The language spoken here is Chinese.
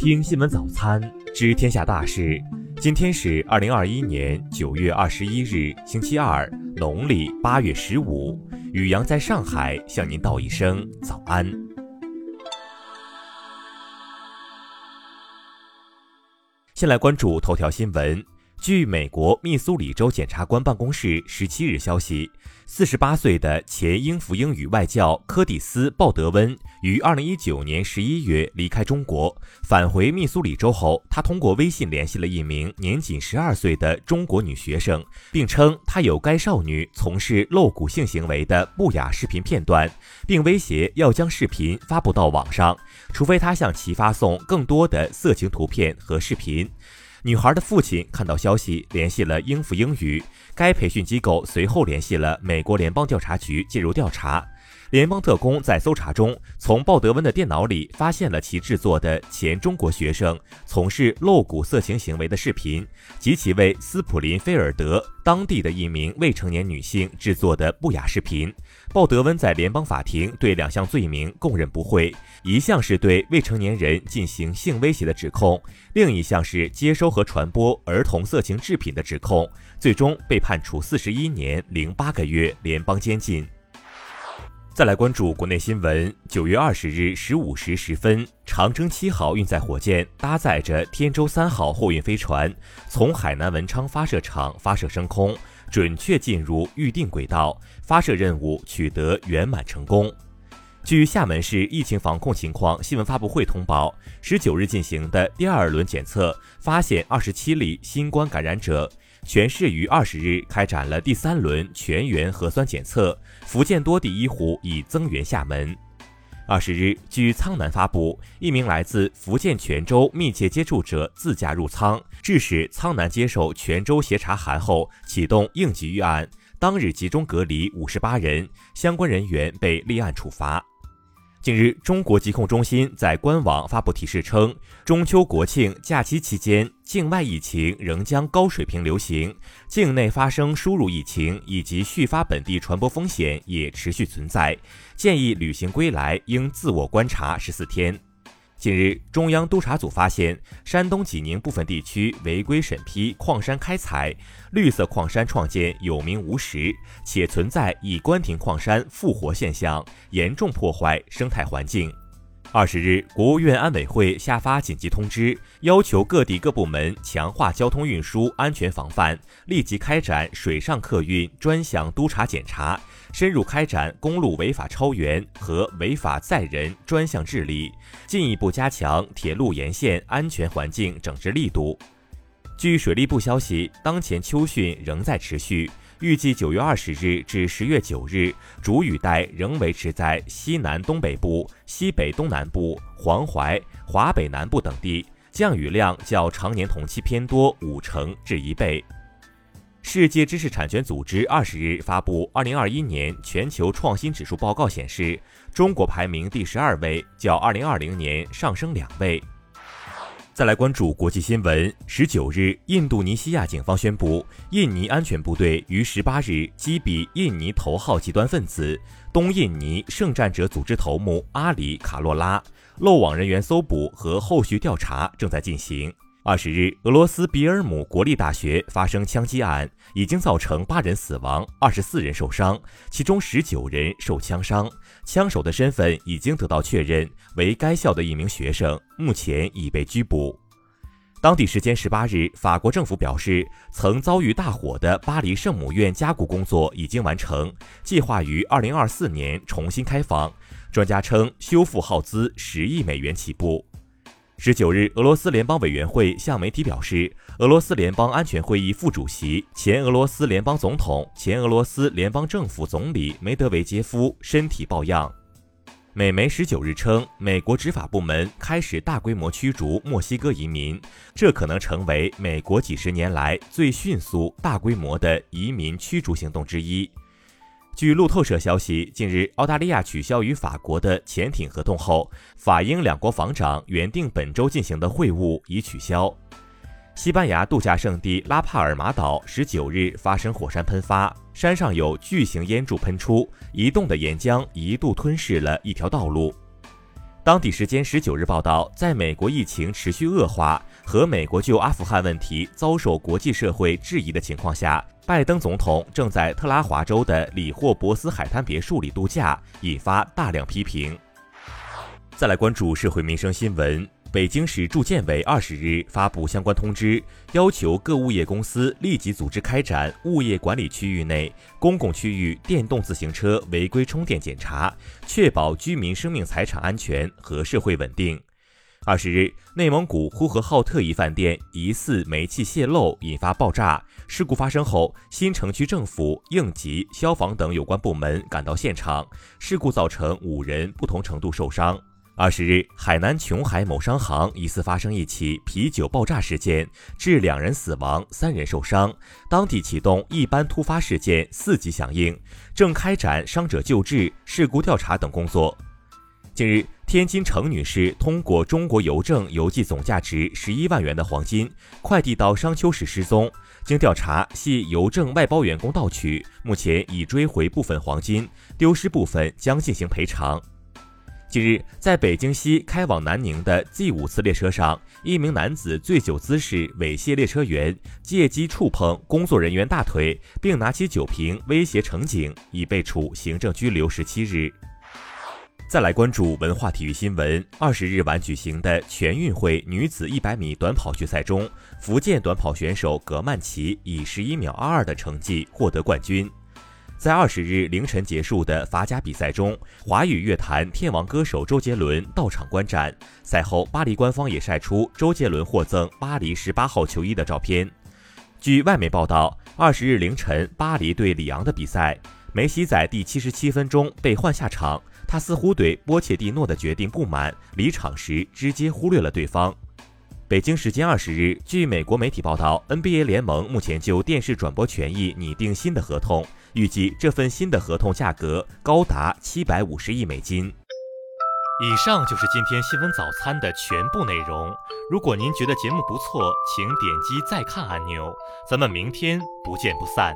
听新闻早餐，知天下大事。今天是二零二一年九月二十一日，星期二，农历八月十五。雨阳在上海向您道一声早安。先来关注头条新闻。据美国密苏里州检察官办公室十七日消息，四十八岁的前英孚英语外教柯蒂斯·鲍德温于二零一九年十一月离开中国，返回密苏里州后，他通过微信联系了一名年仅十二岁的中国女学生，并称她有该少女从事露骨性行为的不雅视频片段，并威胁要将视频发布到网上，除非他向其发送更多的色情图片和视频。女孩的父亲看到消息，联系了英孚英语。该培训机构随后联系了美国联邦调查局介入调查。联邦特工在搜查中，从鲍德温的电脑里发现了其制作的前中国学生从事露骨色情行为的视频，及其为斯普林菲尔德当地的一名未成年女性制作的不雅视频。鲍德温在联邦法庭对两项罪名供认不讳，一项是对未成年人进行性威胁的指控，另一项是接收和传播儿童色情制品的指控，最终被判处四十一年零八个月联邦监禁。再来关注国内新闻。九月二十日十五时十分，长征七号运载火箭搭载着天舟三号货运飞船，从海南文昌发射场发射升空，准确进入预定轨道，发射任务取得圆满成功。据厦门市疫情防控情况新闻发布会通报，十九日进行的第二轮检测发现二十七例新冠感染者。全市于二十日开展了第三轮全员核酸检测，福建多地医护已增援厦门。二十日，据苍南发布，一名来自福建泉州密切接触者自驾入仓，致使苍南接受泉州协查函后启动应急预案，当日集中隔离五十八人，相关人员被立案处罚。近日，中国疾控中心在官网发布提示称，中秋国庆假期期间，境外疫情仍将高水平流行，境内发生输入疫情以及续发本地传播风险也持续存在，建议旅行归来应自我观察十四天。近日，中央督察组发现山东济宁部分地区违规审批矿山开采，绿色矿山创建有名无实，且存在已关停矿山复活现象，严重破坏生态环境。二十日，国务院安委会下发紧急通知，要求各地各部门强化交通运输安全防范，立即开展水上客运专项督查检查，深入开展公路违法超员和违法载人专项治理，进一步加强铁路沿线安全环境整治力度。据水利部消息，当前秋汛仍在持续。预计九月二十日至十月九日，主雨带仍维持在西南东北部、西北东南部、黄淮、华北南部等地，降雨量较常年同期偏多五成至一倍。世界知识产权组织二十日发布二零二一年全球创新指数报告显示，中国排名第十二位，较二零二零年上升两位。再来关注国际新闻。十九日，印度尼西亚警方宣布，印尼安全部队于十八日击毙印尼头号极端分子东印尼圣战者组织头目阿里卡洛拉，漏网人员搜捕和后续调查正在进行。二十日，俄罗斯比尔姆国立大学发生枪击案，已经造成八人死亡，二十四人受伤，其中十九人受枪伤。枪手的身份已经得到确认，为该校的一名学生，目前已被拘捕。当地时间十八日，法国政府表示，曾遭遇大火的巴黎圣母院加固工作已经完成，计划于二零二四年重新开放。专家称，修复耗资十亿美元起步。十九日，俄罗斯联邦委员会向媒体表示，俄罗斯联邦安全会议副主席、前俄罗斯联邦总统、前俄罗斯联邦政府总理梅德韦杰夫身体抱恙。美媒十九日称，美国执法部门开始大规模驱逐墨西哥移民，这可能成为美国几十年来最迅速、大规模的移民驱逐行动之一。据路透社消息，近日澳大利亚取消与法国的潜艇合同后，法英两国防长原定本周进行的会晤已取消。西班牙度假胜地拉帕尔马岛十九日发生火山喷发，山上有巨型烟柱喷出，移动的岩浆一度吞噬了一条道路。当地时间十九日报道，在美国疫情持续恶化和美国就阿富汗问题遭受国际社会质疑的情况下，拜登总统正在特拉华州的里霍伯斯海滩别墅里度假，引发大量批评。再来关注社会民生新闻。北京市住建委二十日发布相关通知，要求各物业公司立即组织开展物业管理区域内公共区域电动自行车违规充电检查，确保居民生命财产安全和社会稳定。二十日，内蒙古呼和浩特一饭店疑似煤气泄漏引发爆炸事故发生后，新城区政府、应急、消防等有关部门赶到现场，事故造成五人不同程度受伤。二十日，海南琼海某商行疑似发生一起啤酒爆炸事件，致两人死亡、三人受伤。当地启动一般突发事件四级响应，正开展伤者救治、事故调查等工作。近日，天津程女士通过中国邮政邮寄总价值十一万元的黄金快递到商丘时失踪，经调查系邮政外包员工盗取，目前已追回部分黄金，丢失部分将进行赔偿。近日，在北京西开往南宁的 G 五次列车上，一名男子醉酒滋事猥亵列车员，借机触碰工作人员大腿，并拿起酒瓶威胁乘警，已被处行政拘留十七日。再来关注文化体育新闻。二十日晚举行的全运会女子一百米短跑决赛中，福建短跑选手葛曼棋以十一秒二二的成绩获得冠军。在二十日凌晨结束的法甲比赛中，华语乐坛天王歌手周杰伦到场观战。赛后，巴黎官方也晒出周杰伦获赠巴黎十八号球衣的照片。据外媒报道，二十日凌晨巴黎对里昂的比赛，梅西在第七十七分钟被换下场，他似乎对波切蒂诺的决定不满，离场时直接忽略了对方。北京时间二十日，据美国媒体报道，NBA 联盟目前就电视转播权益拟定新的合同。预计这份新的合同价格高达七百五十亿美金。以上就是今天新闻早餐的全部内容。如果您觉得节目不错，请点击再看按钮。咱们明天不见不散。